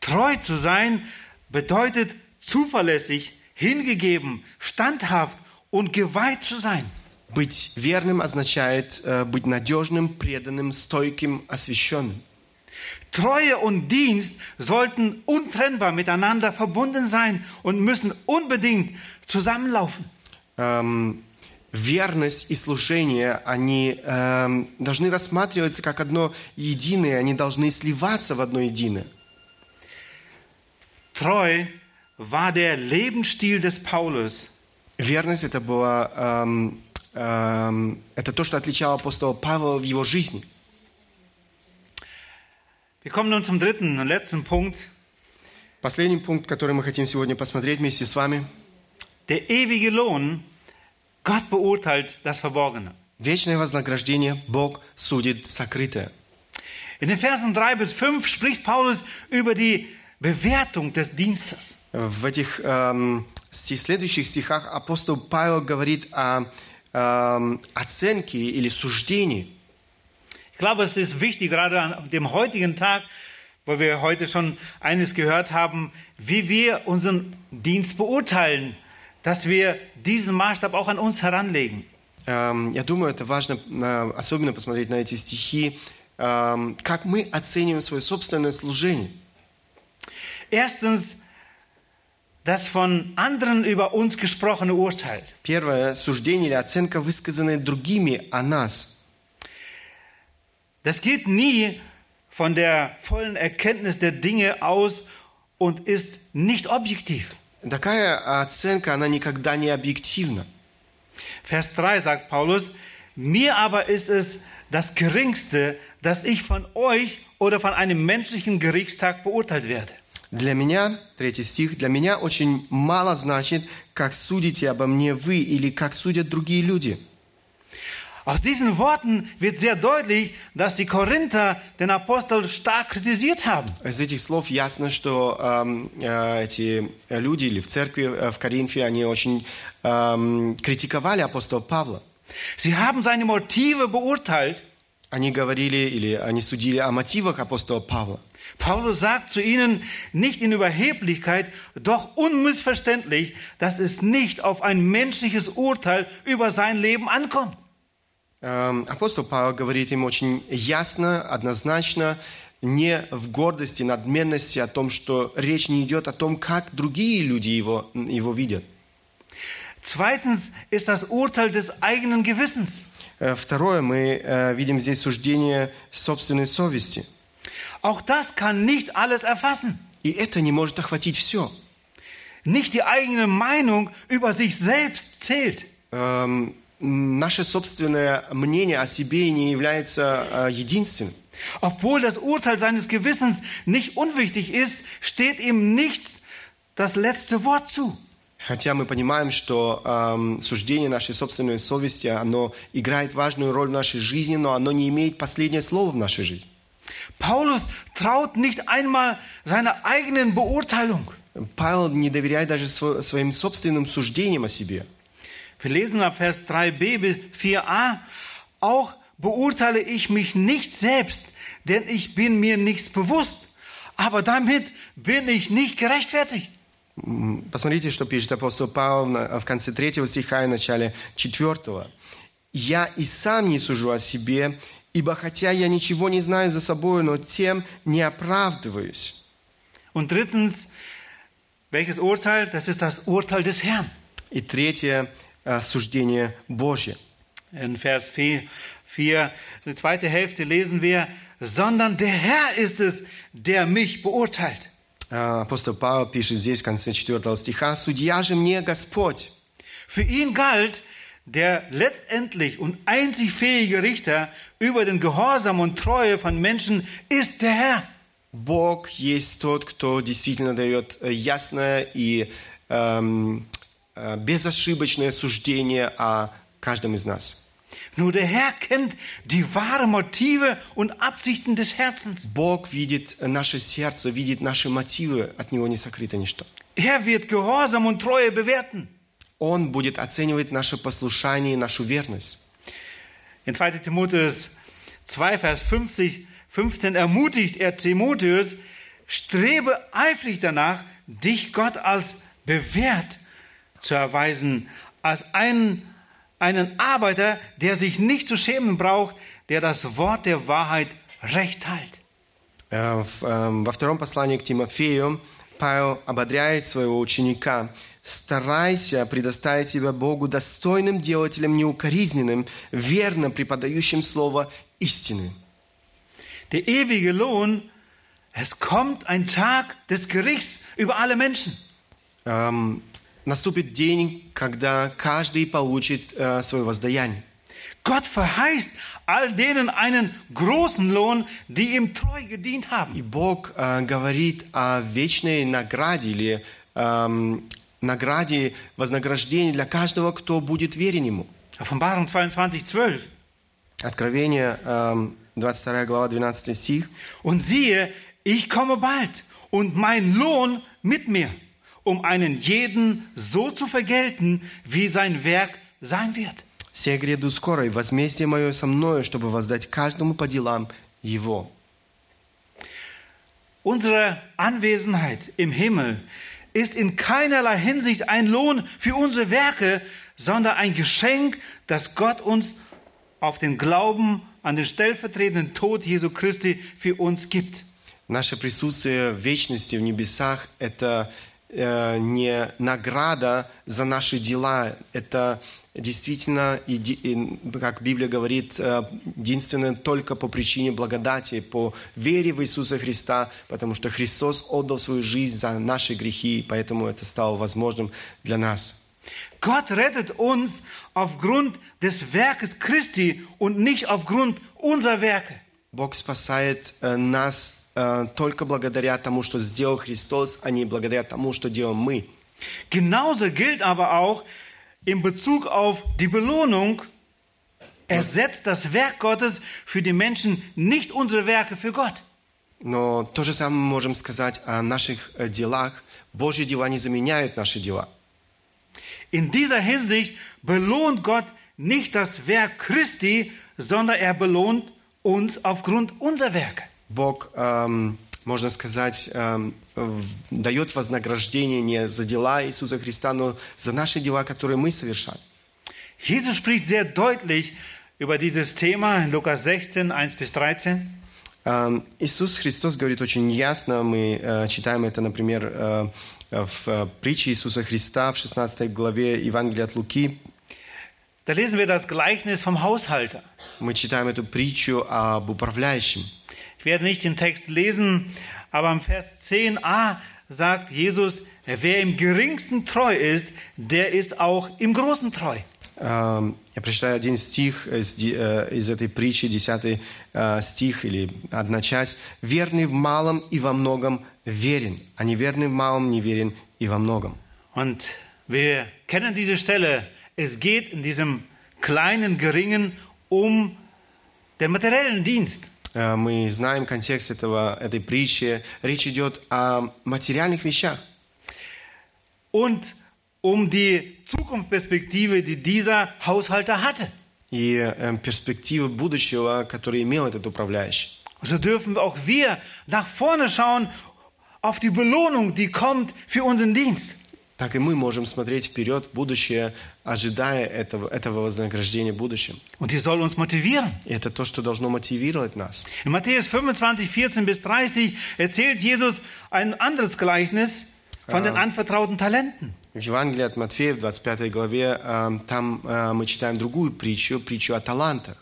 Treu zu sein bedeutet zuverlässig, hingegeben, standhaft und geweiht zu sein. Быть верным означает э, быть надежным, преданным, стойким, освященным. Treue und Dienst sollten untrennbar miteinander verbunden sein und müssen unbedingt zusammenlaufen. Эм, верность и служение, они эм, должны рассматриваться как одно единое, они должны сливаться в одно единое. Treu war der Lebensstil des Paulus. Верность это было эм, эм, это то, что отличало апостола Павла в его жизни. Wir kommen nun zum dritten und letzten Punkt. Последний пункт, который мы хотим сегодня посмотреть вместе с вами. Der ewige Lohn. Gott beurteilt das Verborgene. Вечное вознаграждение Бог судит сокрытое. In den Versen 3 bis 5 spricht Paulus über die Bewertung des Dienstes. В этих эм, стих- следующих стихах апостол Павел говорит о эм, оценке или суждении. Ich glaube, es ist wichtig, gerade an dem heutigen Tag, wo wir heute schon eines gehört haben, wie wir unseren Dienst beurteilen, dass wir diesen Maßstab auch an uns heranlegen. Эм, я думаю, это важно э, особенно посмотреть на эти стихи, эм, как мы оцениваем свое собственное служение. Erstens, das von anderen über uns gesprochene Urteil. Первое суждение или оценка, высказанная другими о нас. Das geht nie von der vollen Erkenntnis der Dinge aus und ist nicht objektiv. Такая оценка, она никогда не объективна. Vers 3 sagt Paulus, mir aber ist es das Geringste, dass ich von euch oder von einem menschlichen Gerichtstag beurteilt werde. Для меня, третий стих, для меня очень мало значит, как судите обо мне вы или как судят другие люди. Aus diesen Worten wird sehr deutlich, dass die Korinther den Apostel stark kritisiert haben. Из этих слов ясно, что эм, э, эти люди или в церкви э, в Коринфе, они очень эм, критиковали апостола Павла. Sie haben seine Motive beurteilt. Они говорили или они судили о мотивах апостола Павла. Paulus sagt zu ihnen nicht in Überheblichkeit, doch unmissverständlich, dass es nicht auf ein menschliches Urteil über sein Leben ankommt. Эм, Апостол Павел говорит им очень ясно, однозначно, не в гордости, надменности о том, что речь не идет о том, как другие люди его, его видят. Zweitens ist das Urteil des eigenen Gewissens. Э, Второе, мы э, видим здесь суждение собственной совести. Auch das kann nicht alles erfassen. И это не может охватить все. Nicht die eigene Meinung über sich selbst zählt. Эм, Наше собственное мнение о себе не является э, единственным. Obwohl das Urteil seines Gewissens nicht unwichtig ist, steht ihm nicht das letzte Wort zu. Хотя мы понимаем, что эм, суждение нашей собственной совести, оно играет важную роль в нашей жизни, но оно не имеет последнее слово в нашей жизни. Paulus traut nicht einmal seiner eigenen Beurteilung. Павел не доверяет даже сво- своим собственным суждениям о себе. Wir lesen ab Vers 3b bis 4a. Auch beurteile ich mich nicht selbst, denn ich bin mir nichts bewusst. Aber damit bin ich nicht gerechtfertigt. М, Посмотрите, что пишет апостол Павел на- в конце третьего стиха и начале четвертого. «Я и сам не сужу о себе, ибо хотя я ничего не знаю за собой, но тем не оправдываюсь». Und drittens, welches Urteil? Das ist das Urteil des Herrn. И третье э, суждение Божье. In Vers 4, 4, die zweite Hälfte lesen wir, sondern der Herr ist es, der mich beurteilt. А, Апостол Павел пишет здесь в конце четвертого стиха, «Судья же мне Господь». Für ihn galt der letztendlich und einzig fähige Richter über den Gehorsam und Treue von Menschen ist der Herr. Бог есть тот, кто действительно дает э, ясное и эм, э, безошибочное суждение о каждом из нас. Nur der Herr kennt die wahren Motive und Absichten des Herzens. Бог видит наше сердце, видит наши мотивы, от Него не сокрыто ничто. Er wird Gehorsam und Treue bewerten. Он будет оценивать наше послушание и нашу верность. In 2. Timotheus 2, Vers 50, 15 ermutigt er Timotheus, strebe eifrig danach, dich Gott als bewährt zu erweisen, als einen, einen Arbeiter, der sich nicht zu schämen braucht, der das Wort der Wahrheit recht teilt. Э, в, эм, Во втором послании к Тимофею Павел ободряет своего ученика. «Старайся предоставить себя Богу достойным делателем, неукоризненным, верно преподающим слово истины». Der ewige Lohn, es kommt ein Tag des Gerichts über alle Menschen. Эм, Наступит день, когда каждый получит э, свое воздаяние. Gott verheißt all denen einen großen Lohn, die ihm treu gedient haben. И Бог э, говорит о вечной награде или эм, награде, вознаграждении для каждого, кто будет верен Ему. Offenbarung 22, 12. Откровение, эм, 22 глава, 12 стих. Und siehe, ich komme bald und mein Lohn mit mir, um einen jeden so zu vergelten, wie sein Werk sein wird. «Се гряду скоро, и возмездие мое со мною, чтобы воздать каждому по делам его». Unsere Anwesenheit im Himmel ist in keinerlei Hinsicht ein Lohn für unsere Werke, sondern ein Geschenk, das Gott uns auf den Glauben an den stellvertretenden Tod Jesu Christi für uns gibt. Наше присутствие в вечности в небесах – это э, не награда за наши дела, это действительно, как Библия говорит, э, единственное только по причине благодати, по вере в Иисуса Христа, потому что Христос отдал свою жизнь за наши грехи, поэтому это стало возможным для нас. Gott rettet uns aufgrund des Werkes Christi und nicht aufgrund unserer Werke. Бог спасает э, нас э, только благодаря тому, что сделал Христос, а не благодаря тому, что делаем мы. Genauso gilt aber auch in Bezug auf die Belohnung, ersetzt das Werk Gottes für die Menschen nicht unsere Werke für Gott. Но то же самое мы можем сказать о наших э, делах. Божьи дела не заменяют наши дела. In dieser Hinsicht belohnt Gott nicht das Werk Christi, sondern er belohnt uns aufgrund unserer Werke. Бог, эм, можно сказать, эм, дает вознаграждение не за дела Иисуса Христа, но за наши дела, которые мы совершаем. Jesus spricht sehr deutlich über dieses Thema Lukas 16, 1 bis 13. Эм, Иисус Христос говорит очень ясно, мы э, читаем это, например, э, в э, притче Иисуса Христа в 16 главе Евангелия от Луки. Da lesen wir das Gleichnis vom Haushalter. Мы читаем эту притчу об управляющем. Ich werde nicht den Text lesen, aber im Vers 10a sagt Jesus, wer im geringsten treu ist, der ist auch im Großen treu. Эм, Я прочитаю один стих из, ди- э, из этой притчи, десятый э, стих или одна часть. «Верный в малом и во многом верен, а неверный в малом неверен и во многом». Und wir kennen diese Stelle. Es geht in diesem kleinen, geringen um den materiellen Dienst. Э, Мы знаем контекст этого, этой притчи. Речь идет о материальных вещах. Und um die Zukunftsperspektive, die dieser Haushalter hatte. и э, перспективы будущего, которые имел этот управляющий. So dürfen auch wir nach vorne schauen auf die Belohnung, die kommt für unseren Dienst. Так и мы можем смотреть вперед в будущее, ожидая этого, этого вознаграждения в будущем. Und die soll uns motivieren. И это то, что должно мотивировать нас. In Matthäus 25, 14 bis 30 erzählt Jesus ein anderes Gleichnis von den anvertrauten Talenten. В Евангелии от Матфея, в 25 главе, э, там э, мы читаем другую притчу, притчу о талантах.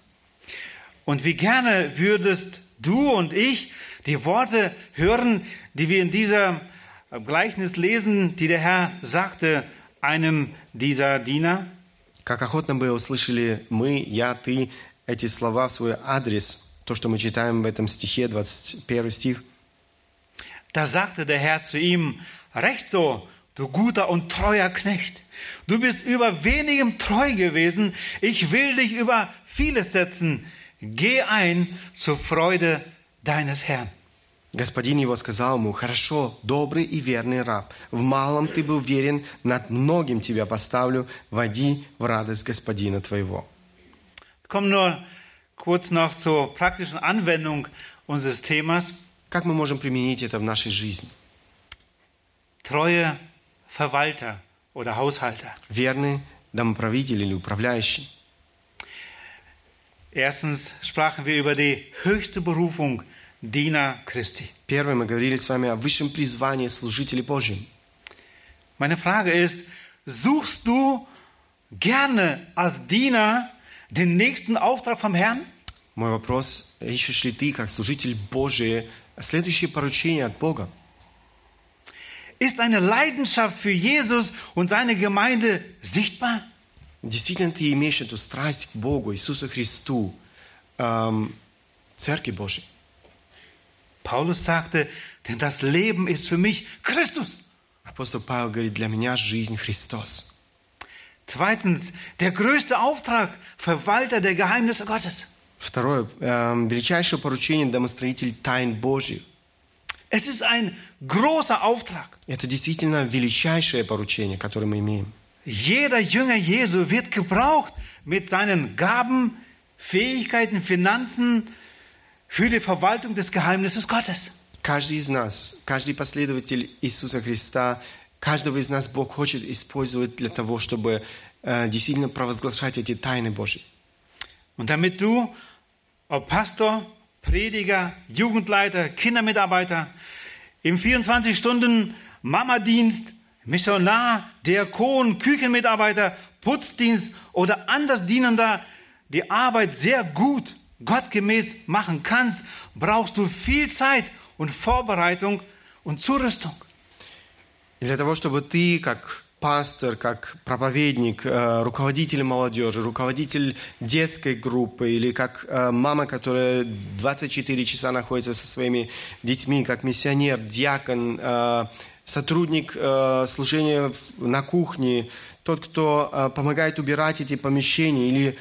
Und wie gerne würdest du und ich die Worte hören, die wir in dieser Gleichnis lesen, die der Herr sagte einem dieser Diener. Как охотно бы услышали мы, я, ты, эти слова в свой адрес, то, что мы читаем в этом стихе, 21 стих. Da sagte der Herr zu ihm, recht so, du guter und treuer Knecht. Du bist über wenigem treu gewesen. Ich will dich über vieles setzen. Geh ein zur Freude deines Herrn. Господин его сказал ему, «Хорошо, добрый и верный раб. В малом ты был верен, над многим тебя поставлю. Води в радость господина твоего». Kommen nur kurz noch zur praktischen Anwendung unseres Themas. Как мы можем применить это в нашей жизни? Treue Verwalter oder Haushalter. Верный домоправитель или управляющий. Erstens sprachen wir über die höchste Berufung Diener Christi. Первое, мы говорили с вами о высшем призвании служителей Божьим. Meine Frage ist, suchst du gerne als Diener den nächsten Auftrag vom Herrn? Мой вопрос, ищешь ли ты, как служитель Божий, следующее поручение от Бога? Ist eine Leidenschaft für Jesus und seine Gemeinde sichtbar? Действительно, ты имеешь эту страсть к Богу, Иисусу Христу, эм, Церкви Божьей? Paulus sagte, denn das Leben ist für mich Christus. Апостол Павел говорит, для меня жизнь Христос. Zweitens, der größte Auftrag, Verwalter der Geheimnisse Gottes. Второе, эм, величайшее поручение домостроитель тайн Божьих. Es ist ein großer Auftrag. Это действительно величайшее поручение, которое мы имеем. Jeder Jünger Jesu wird gebraucht mit seinen Gaben, Fähigkeiten, Finanzen für die Verwaltung des Geheimnisses Gottes. Каждый из нас, каждый последователь Иисуса Христа, каждого из нас Бог хочет использовать для того, чтобы э, действительно провозглашать эти тайны Божьи. Und damit du, ob Pastor, Prediger, Jugendleiter, Kindermitarbeiter, im 24 Stunden Mamadienst, Missionar, Diakon, Küchenmitarbeiter, Putzdienst oder anders Dienender die Arbeit sehr gut, gottgemäß machen kannst, brauchst du viel Zeit und Vorbereitung und Zurüstung. И для того, чтобы ты, как пастор, как проповедник, э, руководитель молодежи, руководитель детской группы или как э, мама, которая 24 часа находится со своими детьми, как миссионер, диакон, э, сотрудник служения на кухне, тот, кто помогает убирать эти помещения или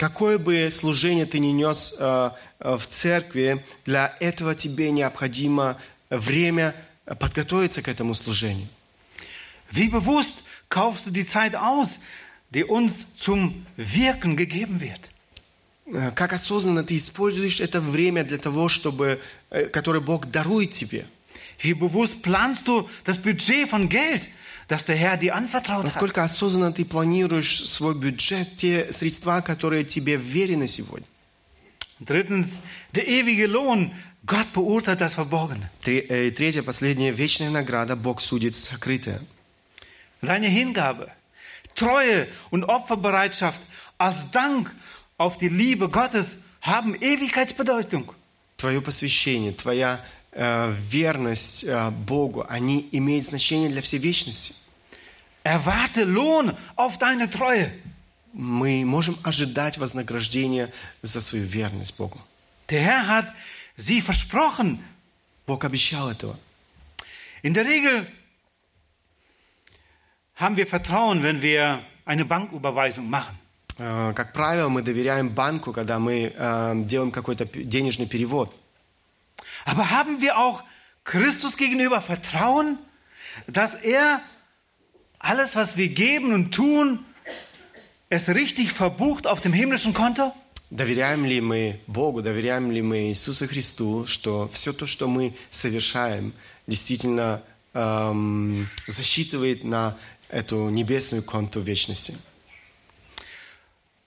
какое бы служение ты ни нес э, э, в церкви, для этого тебе необходимо время э, подготовиться к этому служению. Wie bewusst kaufst du die Zeit aus, die uns zum Wirken gegeben wird? Как осознанно ты используешь это время для того, чтобы, которое Бог дарует тебе? Wie bewusst planst du das Budget von Geld, das der Herr dir anvertraut hat? Насколько осознанно ты планируешь свой бюджет, те средства, которые тебе вверены сегодня? Drittens, der ewige Lohn. Gott beurteilt das Verborgene. Тре- э, и Третье, последнее, вечная награда, Бог судит сокрытое. Deine Hingabe, Treue und Opferbereitschaft als Dank auf die Liebe Gottes haben Ewigkeitsbedeutung. Твое посвящение, твоя э, верность э, Богу, они имеют значение для всей вечности. Erwarte Lohn auf deine Treue. Мы можем ожидать вознаграждения за свою верность Богу. Der Herr hat sie versprochen. Бог обещал этого. In der Regel haben wir Vertrauen, wenn wir eine Banküberweisung machen. Э, Как правило, мы доверяем банку, когда мы э, делаем какой-то денежный перевод. Aber haben wir auch Christus gegenüber Vertrauen, dass er alles, was wir geben und tun, es richtig verbucht auf dem himmlischen Konto? Доверяем ли мы Богу, доверяем ли мы Иисусу Христу, что все то, что мы совершаем, действительно эм, засчитывает на эту небесную конту вечности?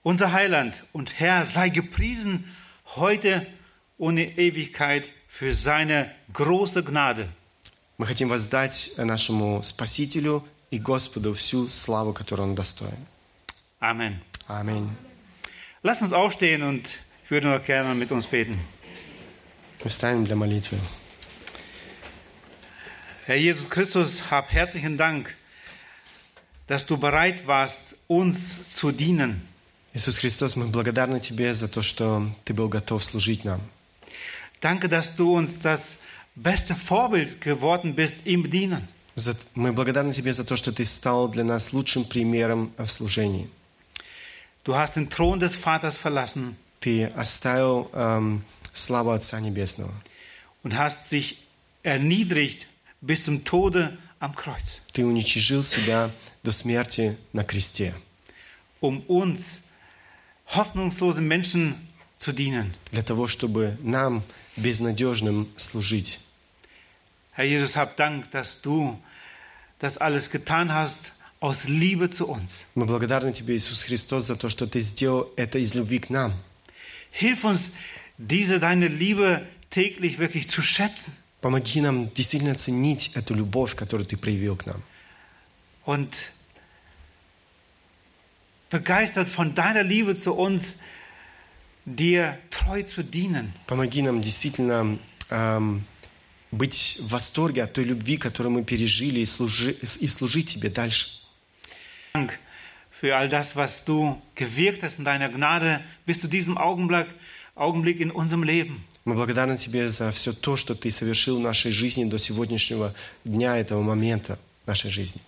Unser Heiland und Herr sei gepriesen heute und in Ewigkeit für seine große Gnade. Мы хотим воздать нашему Спасителю и Господу всю славу, которую Он достоин. Amen. Аминь. Lass uns aufstehen und ich würde noch gerne mit uns beten. Мы встанем для молитвы. Herr Jesus Christus, hab herzlichen Dank, dass du bereit warst, uns zu dienen. Иисус Христос, мы благодарны Тебе за то, что Ты был готов служить нам. Danke, dass du uns das beste Vorbild geworden bist im Dienen. За- Мы благодарны Тебе за то, что Ты стал для нас лучшим примером в служении. Du hast den Thron des Vaters verlassen Ты оставил эм, славу Отца Небесного. und hast sich erniedrigt bis zum Tode am Kreuz, Ты уничижил себя до смерти на кресте, um uns hoffnungslosen Menschen zu dienen. для того, чтобы нам, безнадежным, служить. Herr Jesus, hab Dank, dass du das alles getan hast aus Liebe zu uns. Мы благодарны Тебе, Иисус Христос, за то, что Ты сделал это из любви к нам. Hilf uns, diese deine Liebe täglich wirklich zu schätzen Помоги нам действительно ценить эту любовь, которую Ты проявил к нам. und begeistert von deiner Liebe zu uns, dir treu zu dienen. Помоги нам действительно эм, быть в восторге от той любви, которую мы пережили, и, служи- и служить Тебе дальше. Dank für all das, was du gewirkt hast in deiner Gnade bis zu diesem Augenblick, Augenblick in unserem Leben. Мы благодарны Тебе за все то, что Ты совершил в нашей жизни до сегодняшнего дня, этого момента нашей жизни.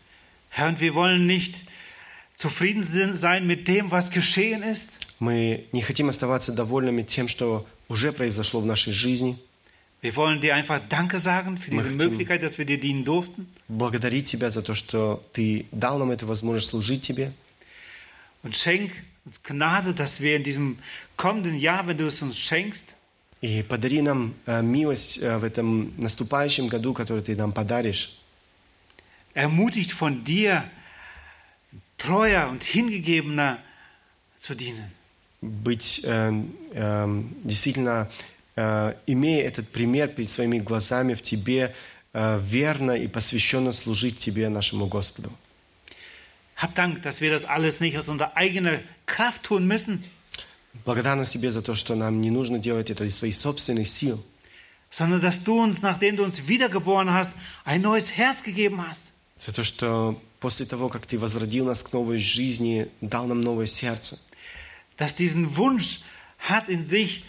Herr, und wir wollen nicht zufrieden sein mit dem, was geschehen ist. Мы не хотим оставаться довольными тем, что уже произошло в нашей жизни. Wir wollen dir einfach Danke sagen für diese Möchten- Möglichkeit, dass wir dir dienen durften. Благодарить Тебя за то, что Ты дал нам эту возможность служить Тебе. Und schenk uns Gnade, dass wir in diesem kommenden Jahr, wenn du es uns schenkst, И подари нам э, милость э, в этом наступающем году, который Ты нам подаришь. ermutigt von dir, treuer und hingegebener zu dienen. Быть э, э, действительно, э, имея этот пример перед своими глазами в Тебе, э, верно и посвященно служить Тебе, нашему Господу. Hab Dank, dass wir das alles nicht aus unserer eigenen Kraft tun müssen, Благодарность Тебе за то, что нам не нужно делать это из своих собственных сил, sondern dass du uns, nachdem du uns wiedergeboren hast, ein neues Herz gegeben hast. за то, что после того, как Ты возродил нас к новой жизни, дал нам новое сердце, dass diesen Wunsch hat in sich,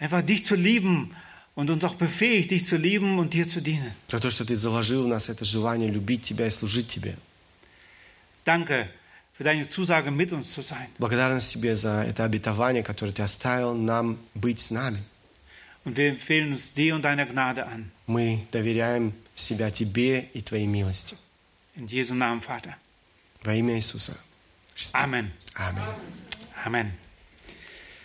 einfach dich zu lieben und uns auch befähigt, dich zu lieben und dir zu dienen. за то, что Ты заложил в нас это желание любить Тебя и служить Тебе. Danke für deine Zusage, mit uns zu sein. Благодарность Тебе за это обетование, которое Ты оставил нам быть с нами. Und wir empfehlen uns dir und deiner Gnade an. Мы доверяем себя Тебе и Твоей милости. In Jesu Namen, Vater. Во имя Иисуса. Христа. Amen. Аминь. Amen.